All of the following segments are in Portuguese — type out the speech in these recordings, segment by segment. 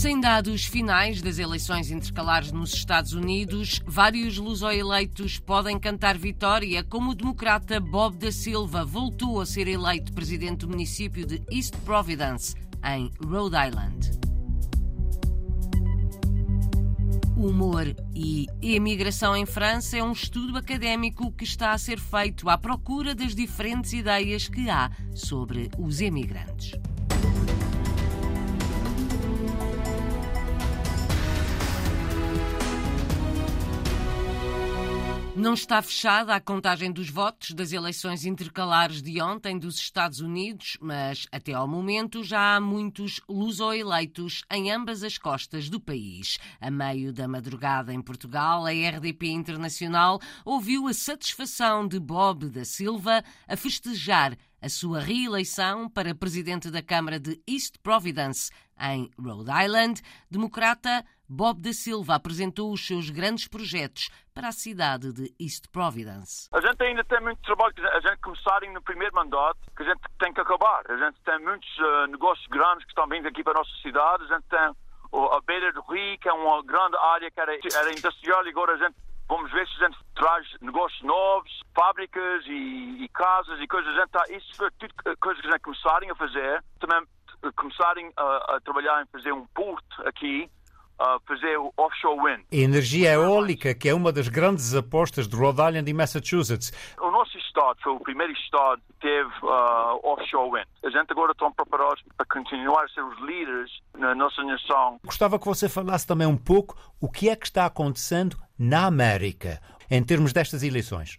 Sem dados finais das eleições intercalares nos Estados Unidos, vários luso-eleitos podem cantar vitória, como o democrata Bob da Silva voltou a ser eleito presidente do município de East Providence, em Rhode Island. Humor e Imigração em França é um estudo académico que está a ser feito à procura das diferentes ideias que há sobre os emigrantes. Não está fechada a contagem dos votos das eleições intercalares de ontem dos Estados Unidos, mas até ao momento já há muitos luso-eleitos em ambas as costas do país. A meio da madrugada em Portugal, a RDP Internacional ouviu a satisfação de Bob da Silva a festejar a sua reeleição para presidente da Câmara de East Providence, em Rhode Island. Democrata Bob da Silva apresentou os seus grandes projetos para a cidade de East Providence. A gente ainda tem muito trabalho, a gente começar no primeiro mandato, que a gente tem que acabar. A gente tem muitos uh, negócios grandes que estão vindo aqui para a nossa cidade. A gente tem a beira do rio, que é uma grande área que era, era industrial, e agora a gente Vamos ver se a gente traz negócios novos, fábricas e, e casas e coisas. A gente tá, isso foi tudo coisas que a gente começarem a fazer. Também começarem a, a trabalhar em fazer um porto aqui Uh, fazer o offshore wind. A energia eólica, que é uma das grandes apostas de Rhode Island e Massachusetts. O nosso estado foi o primeiro estado que teve uh, offshore wind. A gente agora está preparados para continuar a ser os líderes na nossa nação. Gostava que você falasse também um pouco o que é que está acontecendo na América em termos destas eleições.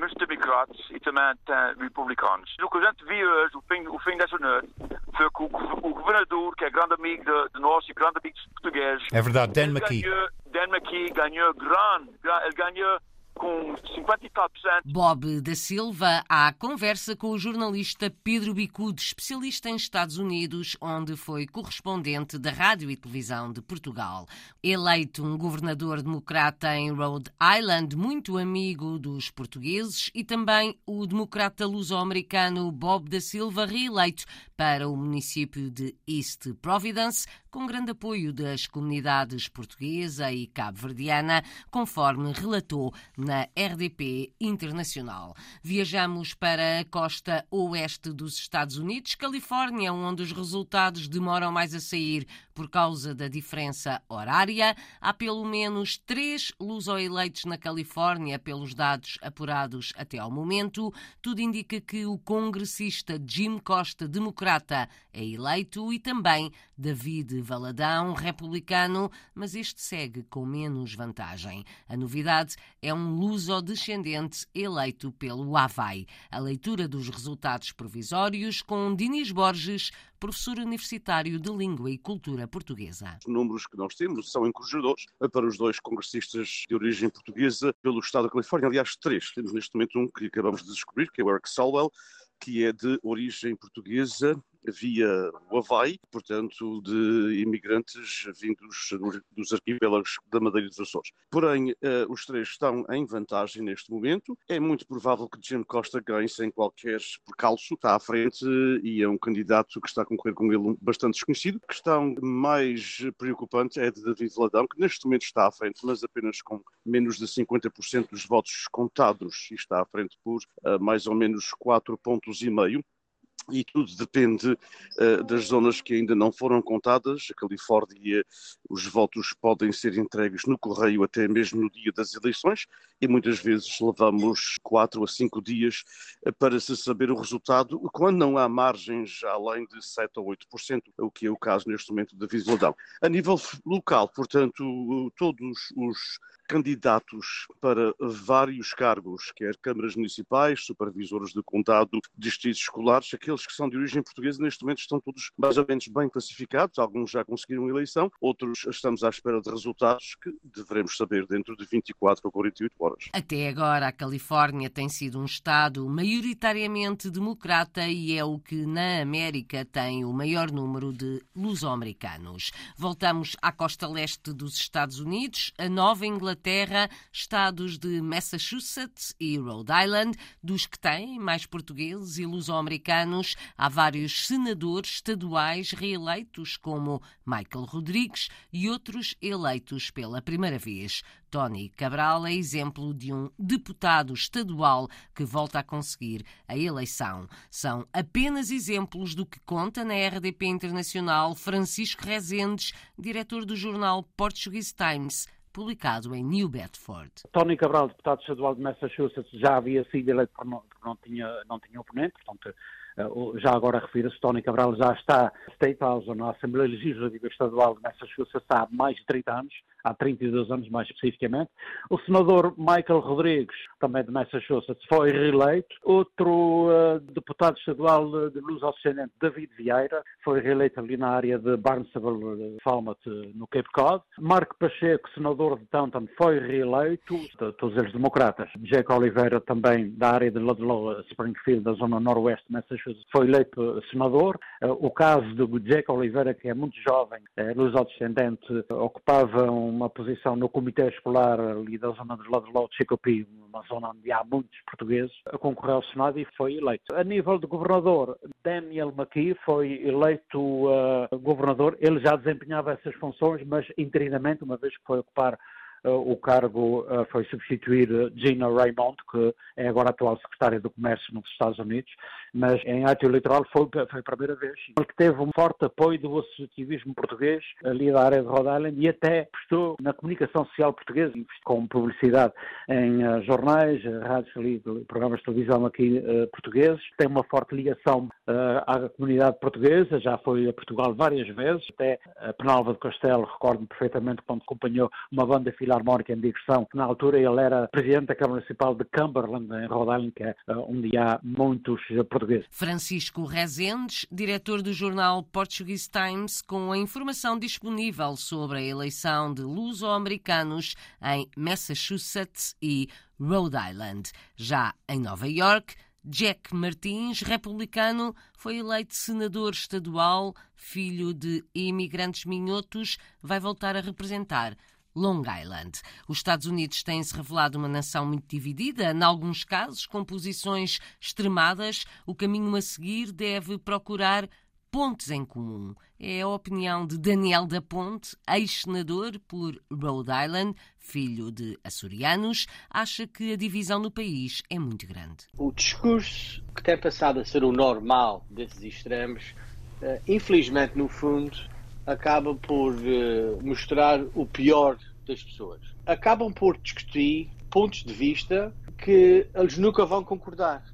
Muitos democratas e também tem republicanos. O que a gente viu hoje, o fim, o fim dessa noite, foi que o, o governador, que é grande amigo de, de nós e grande amigo dos portugueses... É verdade, Dan McKee. Ganhou, Dan McKee ganhou grande, ele ganhou com 50 e tal cento. Bob da Silva à conversa com o jornalista Pedro Bicudo, especialista em Estados Unidos, onde foi correspondente da Rádio e Televisão de Portugal. Eleito um governador democrata em Rhode Island, muito amigo dos portugueses, e também o democrata luso-americano Bob da Silva, reeleito para o município de East Providence, com grande apoio das comunidades portuguesa e cabo-verdiana, conforme relatou na RDP Internacional. Viajamos para a costa oeste dos Estados Unidos, Califórnia, onde os resultados demoram mais a sair por causa da diferença horária. Há pelo menos três luso-eleitos na Califórnia, pelos dados apurados até ao momento. Tudo indica que o congressista Jim Costa, democrata, é eleito e também David Valadão, republicano, mas este segue com menos vantagem. A novidade é um luso-descendente eleito pelo Havaí. A leitura dos resultados provisórios com Dinis Borges, professor universitário de Língua e Cultura Portuguesa. Os números que nós temos são encorajadores para os dois congressistas de origem portuguesa pelo Estado da Califórnia. Aliás, três. Temos neste momento um que acabamos de descobrir, que é o Eric Salwell, que é de origem portuguesa via o Havaí, portanto, de imigrantes vindos dos arquipélagos da Madeira e dos Açores. Porém, eh, os três estão em vantagem neste momento. É muito provável que Jim Costa ganhe sem qualquer percalço. Está à frente e é um candidato que está a concorrer com ele bastante desconhecido. A questão mais preocupante é de David Ladão, que neste momento está à frente, mas apenas com menos de 50% dos votos contados e está à frente por uh, mais ou menos 4 pontos e meio e tudo depende uh, das zonas que ainda não foram contadas. A Califórnia, os votos podem ser entregues no correio até mesmo no dia das eleições e muitas vezes levamos quatro a cinco dias uh, para se saber o resultado, quando não há margens além de 7 ou 8%, o que é o caso neste momento da Visualdão. A nível local, portanto, todos os candidatos para vários cargos, quer câmaras municipais, supervisores de condado, distritos escolares, aqueles que são de origem portuguesa, neste momento estão todos mais ou menos bem classificados, alguns já conseguiram eleição, outros estamos à espera de resultados que deveremos saber dentro de 24 ou 48 horas. Até agora, a Califórnia tem sido um Estado maioritariamente democrata e é o que na América tem o maior número de luso-americanos. Voltamos à costa leste dos Estados Unidos, a Nova Inglaterra Inglaterra, estados de Massachusetts e Rhode Island, dos que têm mais portugueses e luso-americanos, americanos, há vários senadores estaduais reeleitos, como Michael Rodrigues, e outros eleitos pela primeira vez. Tony Cabral é exemplo de um deputado estadual que volta a conseguir a eleição. São apenas exemplos do que conta na RDP Internacional Francisco Rezendes, diretor do jornal Portuguese Times publicado em New Bedford. Tony Cabral, deputado estadual de Massachusetts, já havia sido eleito porque não, tinha, não tinha oponente, portanto, já agora refiro-se, Tony Cabral já está State House, na Assembleia Legislativa Estadual de Massachusetts, há mais de 30 anos, há 32 anos mais especificamente. O senador Michael Rodrigues, também de Massachusetts, foi reeleito. Outro uh, deputado estadual de luz ascendente, David Vieira, foi reeleito ali na área de Barnstable, Falmouth, no Cape Cod. Marco Pacheco, senador de Taunton, foi reeleito, todos eles democratas. Jack Oliveira, também da área de Ludlow, Springfield, da zona noroeste de Massachusetts, foi eleito senador. Uh, o caso do Jack Oliveira, que é muito jovem, luz ascendente, ocupava um uma posição no Comitê Escolar ali da zona de Ladroló de Chicopi, uma zona onde há muitos portugueses, concorreu ao Senado e foi eleito. A nível de governador, Daniel McKee foi eleito uh, governador. Ele já desempenhava essas funções, mas interinamente, uma vez que foi ocupar o cargo foi substituir Gina Raymond, que é agora atual secretária do Comércio nos Estados Unidos, mas em ato eleitoral foi, foi a primeira vez. Ele teve um forte apoio do associativismo português ali da área de Rhode Island e até prestou na comunicação social portuguesa, com publicidade em jornais, rádios programas de televisão aqui portugueses. Tem uma forte ligação à comunidade portuguesa, já foi a Portugal várias vezes, até a Penalva de Castelo, recordo-me perfeitamente quando acompanhou uma banda filarmónica em digressão. Na altura ele era presidente da Câmara Municipal de Cumberland, em Rhode Island, que é onde há muitos portugueses. Francisco Rezendes, diretor do jornal Portuguese Times, com a informação disponível sobre a eleição de luso-americanos em Massachusetts e Rhode Island. Já em Nova York, Jack Martins, republicano, foi eleito senador estadual, filho de imigrantes minhotos, vai voltar a representar Long Island. Os Estados Unidos têm-se revelado uma nação muito dividida, em alguns casos com posições extremadas. O caminho a seguir deve procurar pontes em comum. É a opinião de Daniel da Ponte, ex-senador por Rhode Island, filho de açorianos, acha que a divisão no país é muito grande. O discurso que tem passado a ser o normal desses extremos, eh, infelizmente, no fundo, acaba por uh, mostrar o pior das pessoas. Acabam por discutir pontos de vista que eles nunca vão concordar.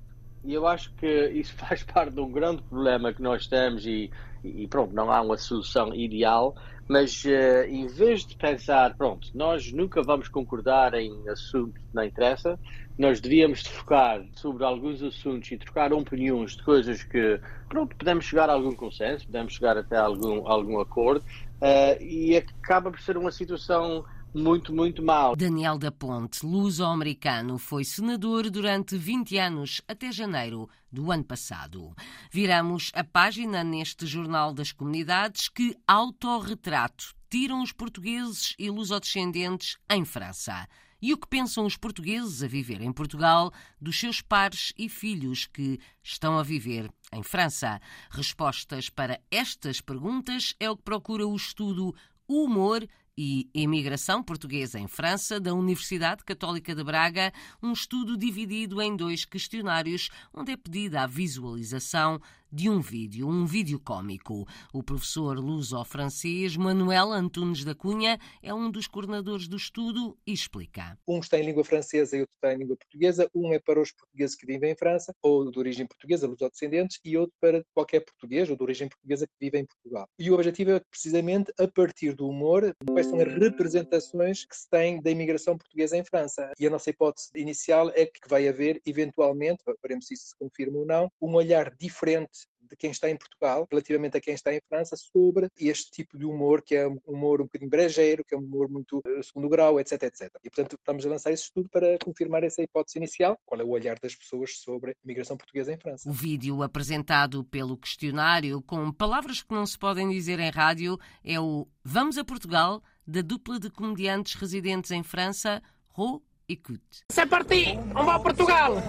E eu acho que isso faz parte de um grande problema que nós temos e, e pronto, não há uma solução ideal, mas uh, em vez de pensar, pronto, nós nunca vamos concordar em assuntos que não interessa, nós devíamos focar sobre alguns assuntos e trocar opiniões de coisas que, pronto, podemos chegar a algum consenso, podemos chegar até a algum, algum acordo, uh, e acaba por ser uma situação muito, muito mal. Daniel da Ponte, luso-americano, foi senador durante 20 anos, até janeiro do ano passado. Viramos a página neste Jornal das Comunidades que autorretrato tiram os portugueses e lusodescendentes em França. E o que pensam os portugueses a viver em Portugal dos seus pares e filhos que estão a viver em França? Respostas para estas perguntas é o que procura o estudo Humor e Imigração Portuguesa em França, da Universidade Católica de Braga, um estudo dividido em dois questionários, onde é pedida a visualização de um vídeo, um vídeo cômico. O professor luso-francês Manuel Antunes da Cunha é um dos coordenadores do estudo e explica. Um está em língua francesa e outro está em língua portuguesa. Um é para os portugueses que vivem em França, ou de origem portuguesa, luso-descendentes, e outro para qualquer português ou de origem portuguesa que vive em Portugal. E o objetivo é precisamente, a partir do humor, quais são as representações que se tem da imigração portuguesa em França. E a nossa hipótese inicial é que vai haver, eventualmente, veremos se isso se confirma ou não, um olhar diferente de quem está em Portugal, relativamente a quem está em França, sobre este tipo de humor, que é um humor um bocadinho brejeiro, que é um humor muito uh, segundo grau, etc, etc. E, portanto, estamos a lançar esse estudo para confirmar essa hipótese inicial, qual é o olhar das pessoas sobre a imigração portuguesa em França. O vídeo apresentado pelo questionário, com palavras que não se podem dizer em rádio, é o Vamos a Portugal, da dupla de comediantes residentes em França, Ro e Cut. C'est parti, on va a Portugal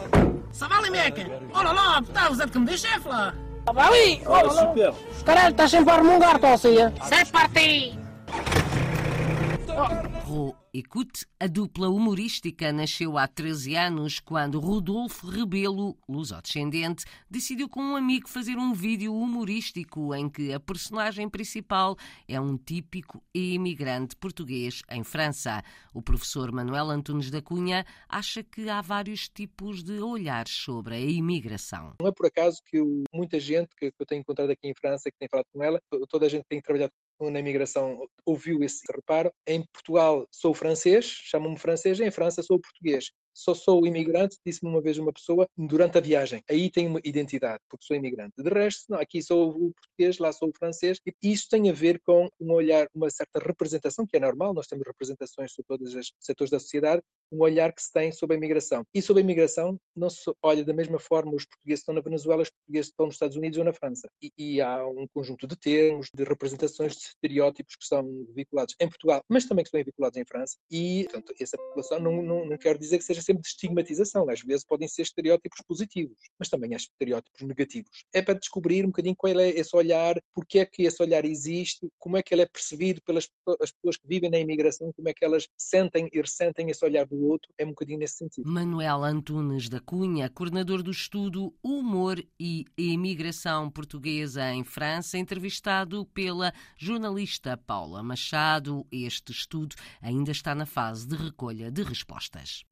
Ça va les mecs Oh là là, putain, vous êtes comme des chefs là Ali! Oh, super! Caralho, estás sempre a armungar, Tossia! Sai partir! Ro A dupla humorística nasceu há 13 anos quando Rodolfo Rebelo, lusodescendente, decidiu com um amigo fazer um vídeo humorístico em que a personagem principal é um típico imigrante português em França. O professor Manuel Antunes da Cunha acha que há vários tipos de olhares sobre a imigração. Não é por acaso que muita gente que eu tenho encontrado aqui em França, que tem falado com ela, toda a gente tem trabalhado na imigração ouviu esse reparo. Em Portugal sou francês, chamam-me francês, em França sou português só sou imigrante, disse-me uma vez uma pessoa, durante a viagem. Aí tenho uma identidade, porque sou imigrante. De resto, não, aqui sou o português, lá sou o francês. E isso tem a ver com um olhar, uma certa representação, que é normal, nós temos representações sobre todos os setores da sociedade, um olhar que se tem sobre a imigração. E sobre a imigração não se olha da mesma forma os portugueses estão na Venezuela, os portugueses estão nos Estados Unidos ou na França. E, e há um conjunto de termos, de representações, de estereótipos que são vinculados em Portugal, mas também que são vinculados em França. E, portanto, essa população não, não, não quero dizer que seja sempre de estigmatização. Às vezes podem ser estereótipos positivos, mas também há estereótipos negativos. É para descobrir um bocadinho qual é esse olhar, porque é que esse olhar existe, como é que ele é percebido pelas as pessoas que vivem na imigração, como é que elas sentem e ressentem esse olhar do outro. É um bocadinho nesse sentido. Manuel Antunes da Cunha, coordenador do estudo Humor e Imigração Portuguesa em França, entrevistado pela jornalista Paula Machado. Este estudo ainda está na fase de recolha de respostas.